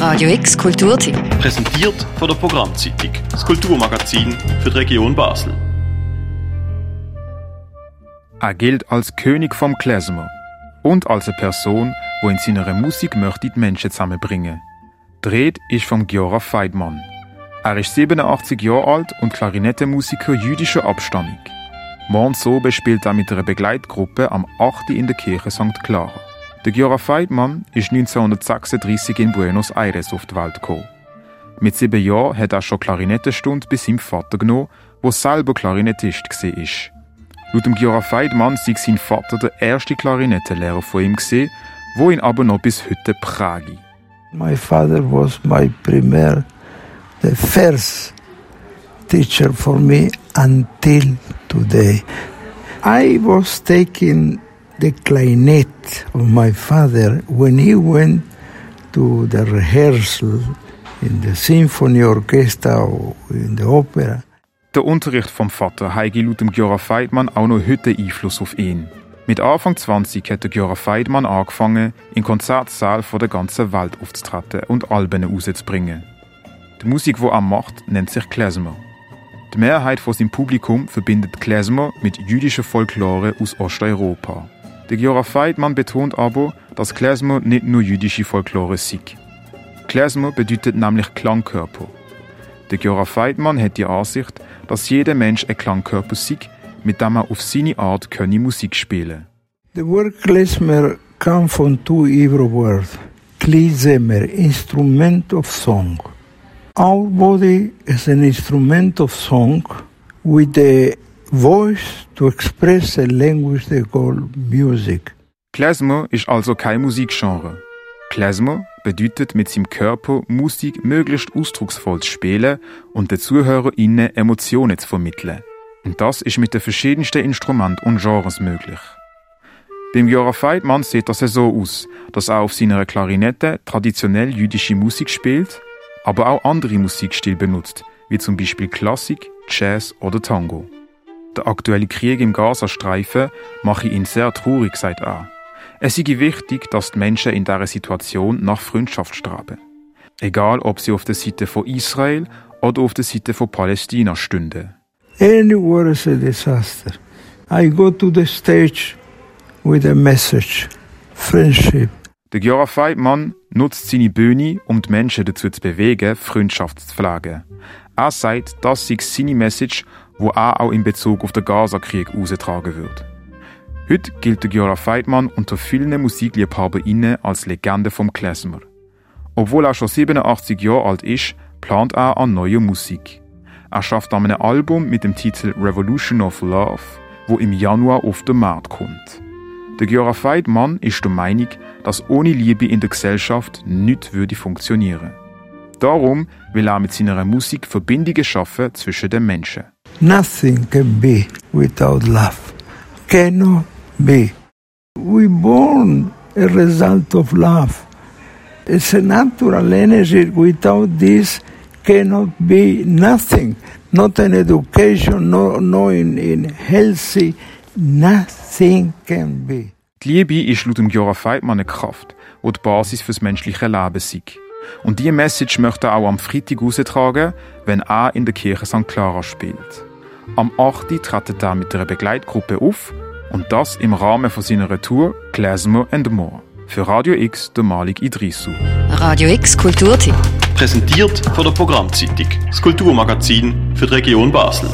Radio X Kulturtipp. Präsentiert von der Programmzeitung, das Kulturmagazin für die Region Basel. Er gilt als König vom Klezmer und als eine Person, wo in seiner Musik möchte die Menschen zusammenbringen. Dreht ist vom Giora Feidmann. Er ist 87 Jahre alt und Klarinettenmusiker jüdischer Abstammung. Morgens oben spielt er mit einer Begleitgruppe am 8. in der Kirche St. Clara. Der Giora Feidmann ist 1936 in Buenos Aires auf die Welt gekommen. Mit sieben Jahren hat er schon Klarinettenstunde bei seinem Vater genommen, der selber Klarinettist war. Laut dem Giora Feidmann sei sein Vater der erste Klarinettenlehrer von ihm gesehen, wo ihn aber noch bis heute präge. My father was my primer, the first teacher for me until today. I was taking the clarinet of my father when he went to the rehearsal in the symphony orchestra or in the opera. Der Unterricht vom Vater heige laut dem Gjora Feidmann auch noch heute Einfluss auf ihn. Mit Anfang 20 hat der Gjora Feidmann angefangen, in Konzertsälen von der ganzen Welt aufzutreten und Alben rauszubringen. Die Musik, die er macht, nennt sich Klezmer. Die Mehrheit von seinem Publikum verbindet Klezmer mit jüdischer Folklore aus Osteuropa. Der Giora Feidmann betont aber, dass Klezmer nicht nur jüdische Folklore sei. Klezmer bedeutet nämlich Klangkörper. Der Giora Feidmann hat die Ansicht, dass jeder Mensch ein Klangkörper sei, mit dem er auf seine Art könne Musik spielen The word klezmer comes from two Hebrew words. Klizemer, instrument of song. Our body is an instrument of song with the voice to express a language they call music. Klezmer ist also kein Musikgenre. Klezmer bedeutet mit seinem Körper Musik möglichst ausdrucksvoll zu spielen und den ZuhörerInnen Emotionen zu vermitteln. Und das ist mit den verschiedensten Instrumenten und Genres möglich. Beim Jora Feidmann sieht das so aus, dass er auf seiner Klarinette traditionell jüdische Musik spielt, aber auch andere Musikstile benutzt, wie zum Beispiel Klassik, Jazz oder Tango. Der aktuelle Krieg im Gazastreifen mache ihn sehr traurig, sagt er. Es sei wichtig, dass die Menschen in dieser Situation nach Freundschaft streben. Egal, ob sie auf der Seite von Israel oder auf der Seite von Palästina stünden. Anywhere is a disaster. I go to the stage with a message. Friendship. Der Giora Feidmann nutzt seine Bühne, um die Menschen dazu zu bewegen, Freundschaft zu pflegen. Er sagt, das sei seine Message, wo er auch in Bezug auf den Gaza-Krieg austragen wird. Heute gilt der Giora Feidmann unter vielen MusikliebhaberInnen als Legende vom Klezmer. Obwohl er schon 87 Jahre alt ist, plant er an neuer Musik. Er schafft an einem Album mit dem Titel Revolution of Love, wo im Januar auf den Markt kommt. Der Giora Feidmann ist der Meinung, dass ohne Liebe in der Gesellschaft nichts würde funktionieren. Darum will er mit seiner Musik Verbindungen schaffen zwischen den Menschen. Nothing can be without love. Cannot be. We born a result of love. It's a natural energy. Without this, cannot be nothing. Not in education, no, no in, in healthy. Nothing can be. Die Liebe ist laut Giora Feidmann eine Kraft, die die Basis fürs menschliche Leben ist. Und diese Message möchte er auch am Freitag austragen, wenn er in der Kirche St. Clara spielt. Am 8. tritt er mit einer Begleitgruppe auf und das im Rahmen von seiner Tour Klezmer and More. Für Radio X der Malik Idrissou. Radio X Kulturtipp. Präsentiert von der Programmzeitung, das Kulturmagazin für die Region Basel.